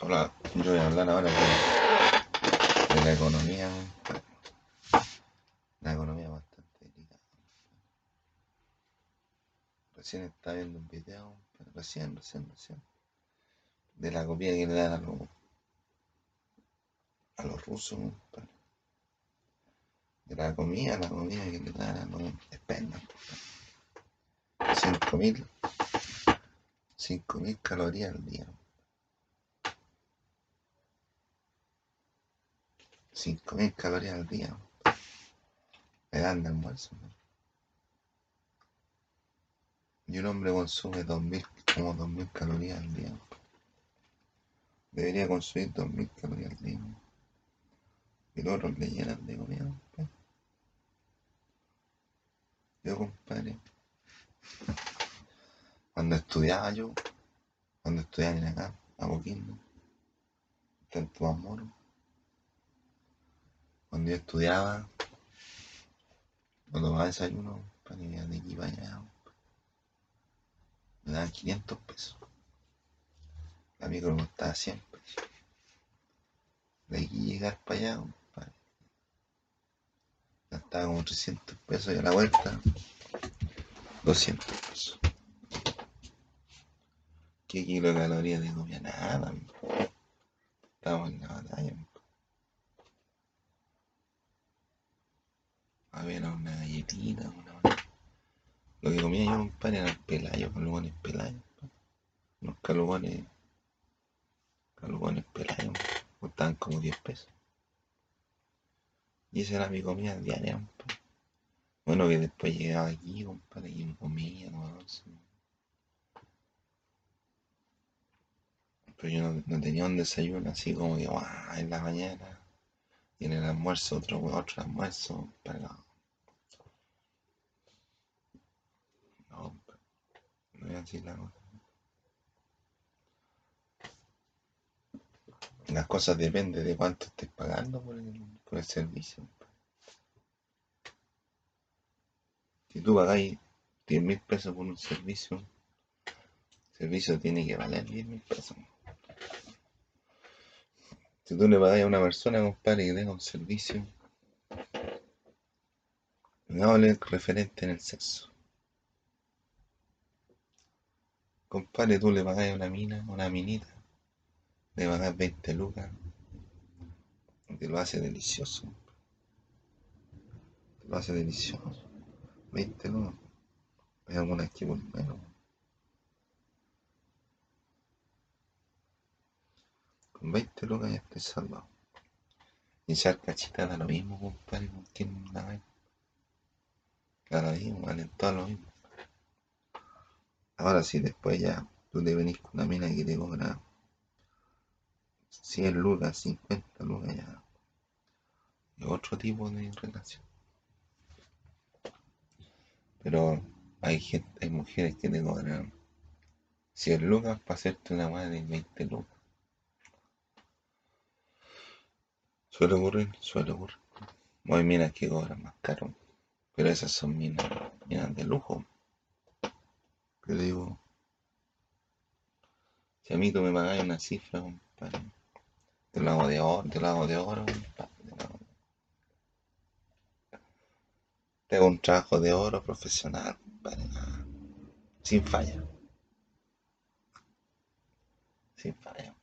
Hola, yo voy a hablar ahora de, la economía. La economía bastante delicada. Recién estaba viendo un video, recién, recién, recién, de la comida que le dan a los, a los rusos. De la comida, la comida que le dan a los expendan. 5.000 5.000 calorías al día. 5.000 calorías al día. Le dan de almuerzo. Y un hombre consume 2000, como 2.000 calorías al día. Debería consumir 2.000 calorías al día. Y los otros le llenan de comida. Yo, compadre, cuando estudiaba yo, cuando estudiaba en acá, a Boquín, Tomás Moro, cuando yo estudiaba, cuando tomaba desayuno, para ir de aquí para allá, me daban 500 pesos. La micro costaba 100 pesos. De aquí llegar para allá, compadre. Gastaba como 300 pesos y a la vuelta 200 pesos. ¿Qué kilocalorías de comida? Nada. Estamos en la batalla. A ver, una galletita, una... Compadre, eran pelayos, calugones pelayos. Unos calugones, calugones pelayos, costaban como 10 pesos. Y esa era mi comida diaria. Bueno, que después llegaba aquí, compadre, y me comía, no, Pero yo no, tenía un desayuno así como que, en la mañana y en el almuerzo otro, otro almuerzo, No, Las cosas dependen de cuánto estés pagando por el, servicio. Si tú pagáis 10 mil pesos por un servicio, el servicio tiene que valer 10 mil pesos. Si tú le pagas a una persona, compadre, que tenga un servicio, no hable referente en el sexo. Compadre, tú le pagas a una mina, una minita, le pagas 20 lucas, te lo hace delicioso. Te lo hace delicioso. 20 lucas. Hay algunas que por menos. Con 20 lucas ya estoy salvado. Y echar cachita da lo mismo, compadre, con quien la ve. Da lo mismo, valen todo lo mismo. Ahora sí, después ya tú te venís con una mina que te cobra 100 lucas, 50 lucas ya. Es otro tipo de relación. Pero hay gente, hay mujeres que te cobran 100 lucas para hacerte una madre de 20 lucas. Suele ocurrir, suele ocurrir. Hay minas que cobran más caro, pero esas son minas, minas de lujo. Yo digo, si a mí tú me pagas una cifra, compadre, te lo hago de oro, te lo hago de oro, compadre. Te hago un trabajo de oro profesional, compadre, sin falla. Sin falla.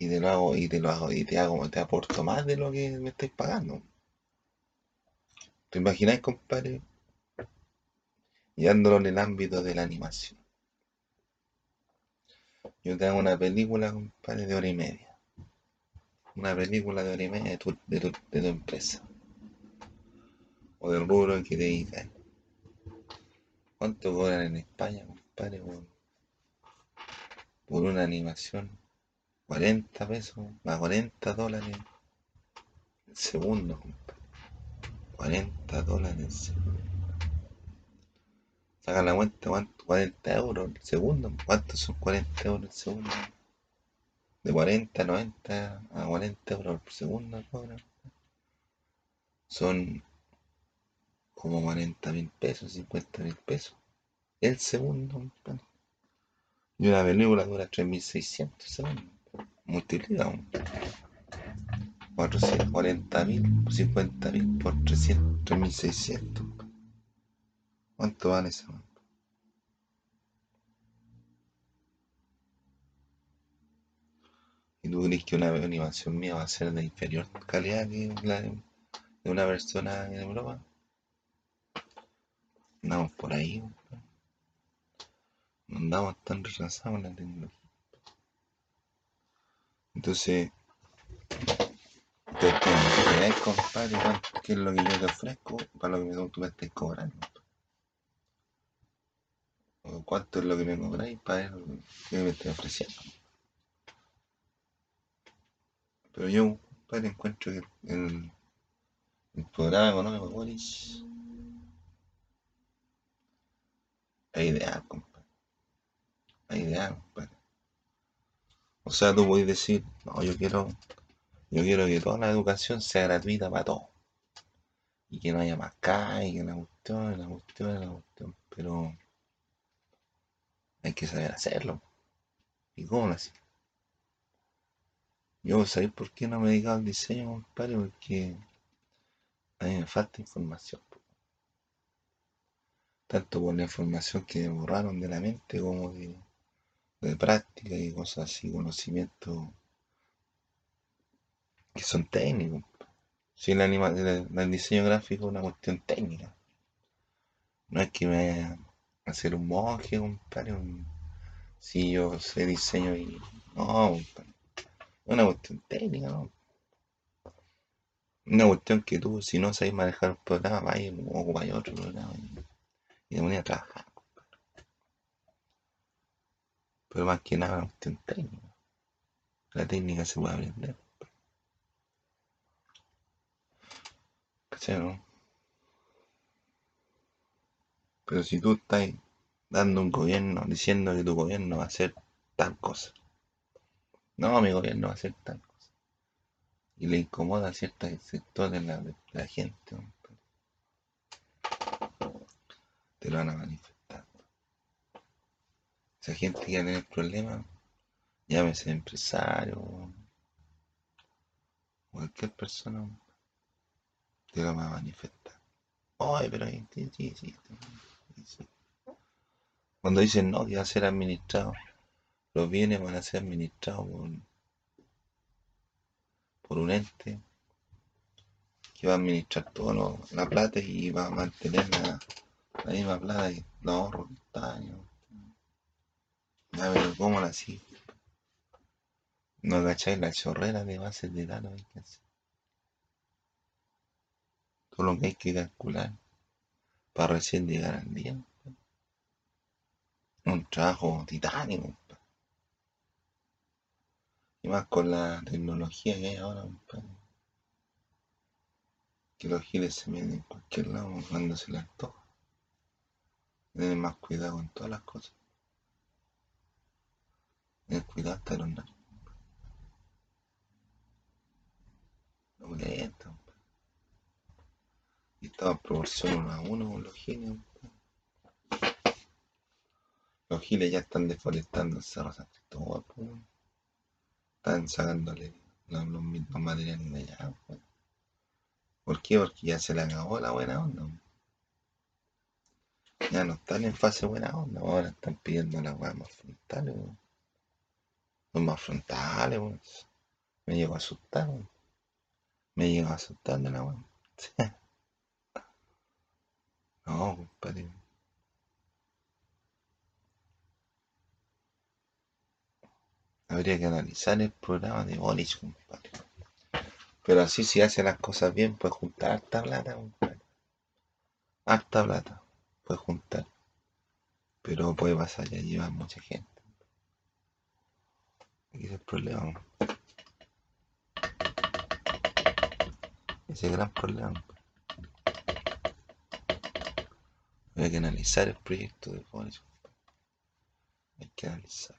y te lo hago y te lo hago y te hago, te aporto más de lo que me estáis pagando. ¿Te imagináis, compadre? Llevándolo en el ámbito de la animación. Yo te hago una película, compadre, de hora y media. Una película de hora y media de tu, de tu, de tu empresa. O del rubro que te dedicas. ¿Cuánto cobran en España, compadre, por una animación 40 pesos, a 40 dólares el segundo, compadre. 40 dólares el segundo. Saca la cuenta, ¿cuánto? 40 euros el segundo. ¿Cuántos son 40 euros el segundo? De 40 a 90 a 40 euros por segundo Son como 40 mil pesos, 50 mil pesos. El segundo. Y una película dura 3600 segundos. Multiplica. 440 mil, 50 mil por 300, 3600. ¿Cuánto vale esa? ¿Y tú crees que una animación mía va a ser de inferior calidad que la de una persona en Europa? Andamos por ahí. No andamos tan retrasados en la tecnología. Entonces, te compadre, qué es lo que yo te ofrezco para lo que tú me estés cobrando. Cuánto es lo que me cobráis para lo que me estés ofreciendo. Pero yo, compadre, encuentro que el, el programa económico Boris es ideal, compadre. Es ideal, compadre. O sea, tú puedes decir, no, yo quiero yo quiero que toda la educación sea gratuita para todos. Y que no haya más y que la cuestión, la cuestión, la cuestión. Pero hay que saber hacerlo. ¿Y cómo lo hacemos? Yo, ¿sabéis por qué no me he dedicado al diseño, compadre? Porque a mí me falta información. Tanto por la información que me borraron de la mente como de, práctica y cosas así, conocimiento que son técnicos. Si el, anima, el, diseño gráfico es una cuestión técnica. No es que me hacer un monje, compadre. Si yo sé diseño y. No, Es una cuestión técnica, ¿no? Una cuestión que tú, si no sabes manejar el programa, vaya ocupáis otro programa y, y te a trabajar. Pero más que nada, una cuestión técnica. La técnica se puede aprender. Pero si tú estás dando un gobierno, diciendo que tu gobierno va a hacer tal cosa. No, mi gobierno va a hacer tal cosa. Y le incomoda a ciertos sectores de la, gente. Te lo van a manifestar. Esa gente que va a tener problemas, llámese empresario, cualquier persona te lo va a manifestar. Ay, pero sí, sí, sí, Cuando dicen no, que va ser administrado, los bienes van a ser administrados por, un ente que va a administrar toda la plata y va a mantener la, misma plata y los ahorros años. Ya, pero ¿cómo la así? ¿No agacháis la chorrera de bases de datos hay que hacer? lo que hay que calcular para recién llegar al día. Un trabajo titánico. Y más con la tecnología que hay ahora, que los giles se meten en cualquier lado cuando se les antoja. Tener más cuidado con todas las cosas. Tener cuidado hasta los narcos. Lo lento. Y estaban proporción uno a uno con los giles. Los giles ya están deforestando el Cerro San Cristóbal. Están sacándole los, mismos materiales de allá. ¿Por qué? Porque ya se le acabó la buena onda. Ya no están en fase buena onda. Ahora están pidiendo las weas más frontales. Los más frontales. Me llevo a asustar. Me llevo a asustar de la wea. No, compadre. Habría que analizar el programa de Boris, compadre. Pero así si hace las cosas bien, puede juntar harta plata, compadre. Harta plata. Puede juntar. Pero puede pasar ya llevar mucha gente. Aquí es el problema. Ese gran problema. Hay que analizar el proyecto de Boris. Hay que analizar.